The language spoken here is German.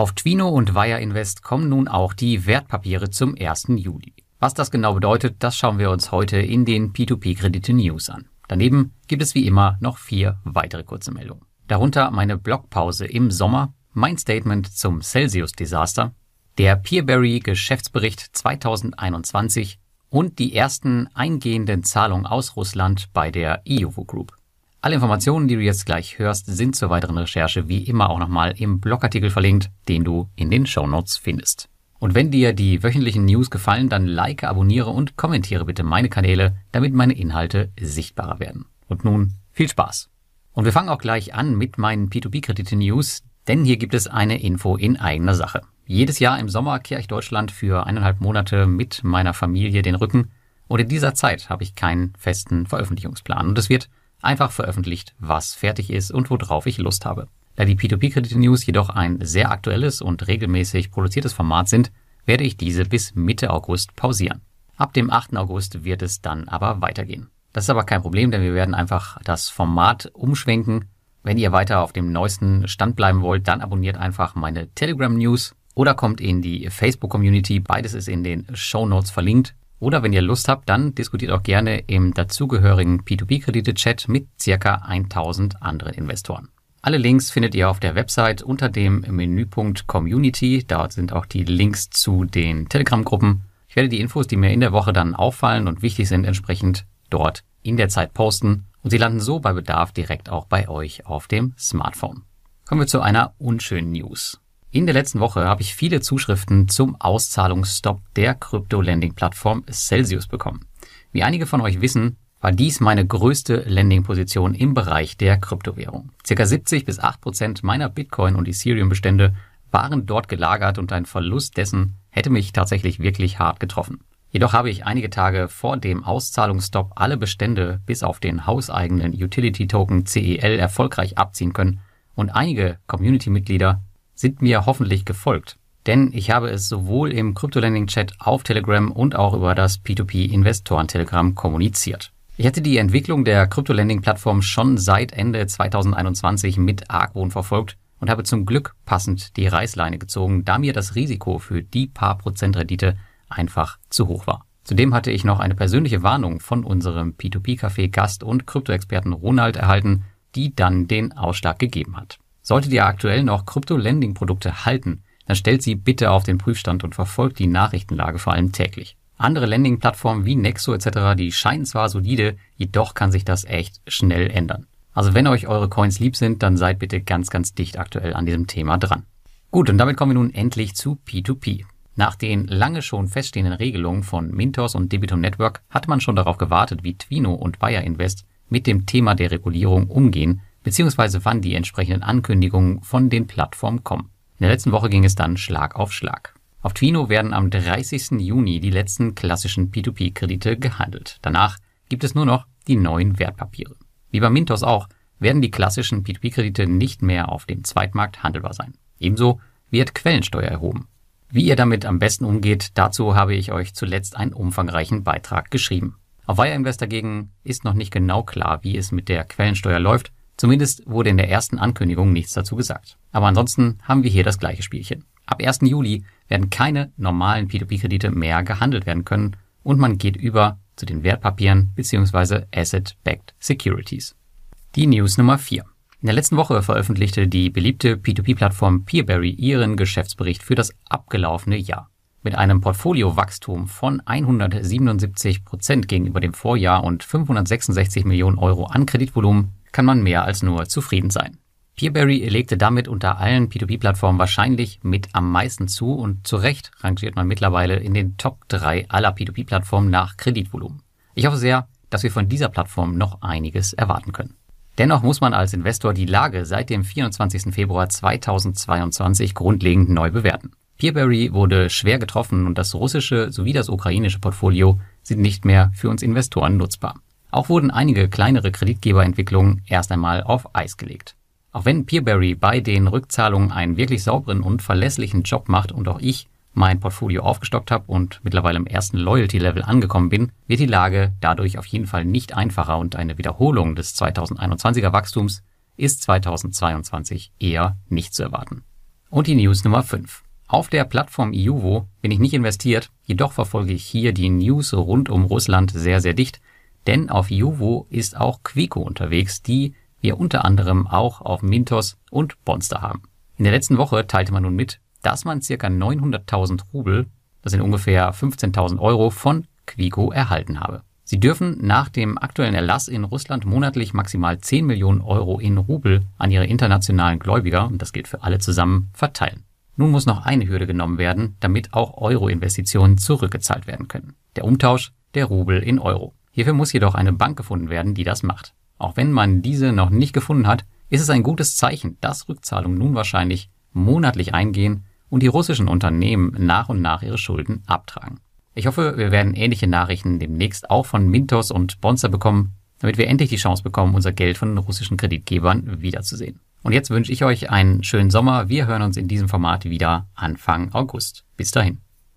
Auf Twino und Wire Invest kommen nun auch die Wertpapiere zum 1. Juli. Was das genau bedeutet, das schauen wir uns heute in den P2P-Kredite News an. Daneben gibt es wie immer noch vier weitere kurze Meldungen. Darunter meine Blogpause im Sommer, mein Statement zum Celsius-Desaster, der Peerberry Geschäftsbericht 2021 und die ersten eingehenden Zahlungen aus Russland bei der IOVO Group. Alle Informationen, die du jetzt gleich hörst, sind zur weiteren Recherche wie immer auch nochmal im Blogartikel verlinkt, den du in den Show Notes findest. Und wenn dir die wöchentlichen News gefallen, dann like, abonniere und kommentiere bitte meine Kanäle, damit meine Inhalte sichtbarer werden. Und nun viel Spaß. Und wir fangen auch gleich an mit meinen P2P-Kredite-News, denn hier gibt es eine Info in eigener Sache. Jedes Jahr im Sommer kehre ich Deutschland für eineinhalb Monate mit meiner Familie den Rücken und in dieser Zeit habe ich keinen festen Veröffentlichungsplan und es wird einfach veröffentlicht, was fertig ist und worauf ich Lust habe. Da die P2P-Kredite-News jedoch ein sehr aktuelles und regelmäßig produziertes Format sind, werde ich diese bis Mitte August pausieren. Ab dem 8. August wird es dann aber weitergehen. Das ist aber kein Problem, denn wir werden einfach das Format umschwenken. Wenn ihr weiter auf dem neuesten Stand bleiben wollt, dann abonniert einfach meine Telegram-News oder kommt in die Facebook-Community. Beides ist in den Show Notes verlinkt. Oder wenn ihr Lust habt, dann diskutiert auch gerne im dazugehörigen P2P-Kredite-Chat mit circa 1000 anderen Investoren. Alle Links findet ihr auf der Website unter dem Menüpunkt Community. Dort sind auch die Links zu den Telegram-Gruppen. Ich werde die Infos, die mir in der Woche dann auffallen und wichtig sind, entsprechend dort in der Zeit posten und sie landen so bei Bedarf direkt auch bei euch auf dem Smartphone. Kommen wir zu einer unschönen News. In der letzten Woche habe ich viele Zuschriften zum Auszahlungsstopp der Krypto-Lending-Plattform Celsius bekommen. Wie einige von euch wissen, war dies meine größte Lending-Position im Bereich der Kryptowährung. Circa 70 bis 8 Prozent meiner Bitcoin- und Ethereum-Bestände waren dort gelagert und ein Verlust dessen hätte mich tatsächlich wirklich hart getroffen. Jedoch habe ich einige Tage vor dem Auszahlungsstopp alle Bestände bis auf den hauseigenen Utility Token CEL erfolgreich abziehen können und einige Community-Mitglieder sind mir hoffentlich gefolgt. Denn ich habe es sowohl im Crypto-Lending-Chat auf Telegram und auch über das P2P-Investoren-Telegram kommuniziert. Ich hatte die Entwicklung der Crypto-Lending-Plattform schon seit Ende 2021 mit Argwohn verfolgt und habe zum Glück passend die Reißleine gezogen, da mir das Risiko für die paar Prozent Rendite einfach zu hoch war. Zudem hatte ich noch eine persönliche Warnung von unserem P2P-Café Gast und Krypto-Experten Ronald erhalten, die dann den Ausschlag gegeben hat. Solltet ihr aktuell noch Krypto-Lending-Produkte halten, dann stellt sie bitte auf den Prüfstand und verfolgt die Nachrichtenlage vor allem täglich. Andere Lending-Plattformen wie Nexo etc., die scheinen zwar solide, jedoch kann sich das echt schnell ändern. Also wenn euch eure Coins lieb sind, dann seid bitte ganz, ganz dicht aktuell an diesem Thema dran. Gut, und damit kommen wir nun endlich zu P2P. Nach den lange schon feststehenden Regelungen von Mintos und Debitum Network hatte man schon darauf gewartet, wie Twino und Wire Invest mit dem Thema der Regulierung umgehen beziehungsweise wann die entsprechenden Ankündigungen von den Plattformen kommen. In der letzten Woche ging es dann Schlag auf Schlag. Auf Twino werden am 30. Juni die letzten klassischen P2P-Kredite gehandelt. Danach gibt es nur noch die neuen Wertpapiere. Wie bei Mintos auch, werden die klassischen P2P-Kredite nicht mehr auf dem Zweitmarkt handelbar sein. Ebenso wird Quellensteuer erhoben. Wie ihr damit am besten umgeht, dazu habe ich euch zuletzt einen umfangreichen Beitrag geschrieben. Auf Wire Invest dagegen ist noch nicht genau klar, wie es mit der Quellensteuer läuft Zumindest wurde in der ersten Ankündigung nichts dazu gesagt. Aber ansonsten haben wir hier das gleiche Spielchen. Ab 1. Juli werden keine normalen P2P-Kredite mehr gehandelt werden können und man geht über zu den Wertpapieren bzw. Asset-Backed Securities. Die News Nummer 4. In der letzten Woche veröffentlichte die beliebte P2P-Plattform Peerberry ihren Geschäftsbericht für das abgelaufene Jahr. Mit einem Portfoliowachstum von 177 Prozent gegenüber dem Vorjahr und 566 Millionen Euro an Kreditvolumen kann man mehr als nur zufrieden sein. Peerberry legte damit unter allen P2P-Plattformen wahrscheinlich mit am meisten zu und zu Recht rangiert man mittlerweile in den Top 3 aller P2P-Plattformen nach Kreditvolumen. Ich hoffe sehr, dass wir von dieser Plattform noch einiges erwarten können. Dennoch muss man als Investor die Lage seit dem 24. Februar 2022 grundlegend neu bewerten. Peerberry wurde schwer getroffen und das russische sowie das ukrainische Portfolio sind nicht mehr für uns Investoren nutzbar. Auch wurden einige kleinere Kreditgeberentwicklungen erst einmal auf Eis gelegt. Auch wenn Peerberry bei den Rückzahlungen einen wirklich sauberen und verlässlichen Job macht und auch ich mein Portfolio aufgestockt habe und mittlerweile im ersten Loyalty-Level angekommen bin, wird die Lage dadurch auf jeden Fall nicht einfacher und eine Wiederholung des 2021er Wachstums ist 2022 eher nicht zu erwarten. Und die News Nummer 5. Auf der Plattform Iuvo bin ich nicht investiert, jedoch verfolge ich hier die News rund um Russland sehr, sehr dicht, denn auf Iuvo ist auch Quico unterwegs, die wir unter anderem auch auf Mintos und Bonster haben. In der letzten Woche teilte man nun mit, dass man ca. 900.000 Rubel, das sind ungefähr 15.000 Euro, von Quico erhalten habe. Sie dürfen nach dem aktuellen Erlass in Russland monatlich maximal 10 Millionen Euro in Rubel an ihre internationalen Gläubiger, und das gilt für alle zusammen, verteilen. Nun muss noch eine Hürde genommen werden, damit auch Euro-Investitionen zurückgezahlt werden können. Der Umtausch der Rubel in Euro. Hierfür muss jedoch eine Bank gefunden werden, die das macht. Auch wenn man diese noch nicht gefunden hat, ist es ein gutes Zeichen, dass Rückzahlungen nun wahrscheinlich monatlich eingehen und die russischen Unternehmen nach und nach ihre Schulden abtragen. Ich hoffe, wir werden ähnliche Nachrichten demnächst auch von Mintos und Bonzer bekommen, damit wir endlich die Chance bekommen, unser Geld von den russischen Kreditgebern wiederzusehen. Und jetzt wünsche ich euch einen schönen Sommer. Wir hören uns in diesem Format wieder Anfang August. Bis dahin.